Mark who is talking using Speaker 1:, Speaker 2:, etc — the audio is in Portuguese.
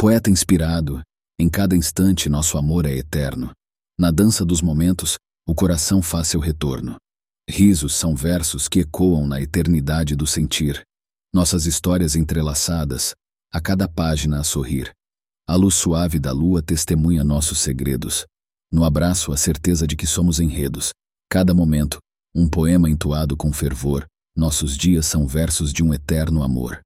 Speaker 1: Poeta inspirado, em cada instante nosso amor é eterno. Na dança dos momentos, o coração faz seu retorno. Risos são versos que ecoam na eternidade do sentir. Nossas histórias entrelaçadas, a cada página a sorrir. A luz suave da lua testemunha nossos segredos. No abraço, a certeza de que somos enredos. Cada momento, um poema entoado com fervor. Nossos dias são versos de um eterno amor.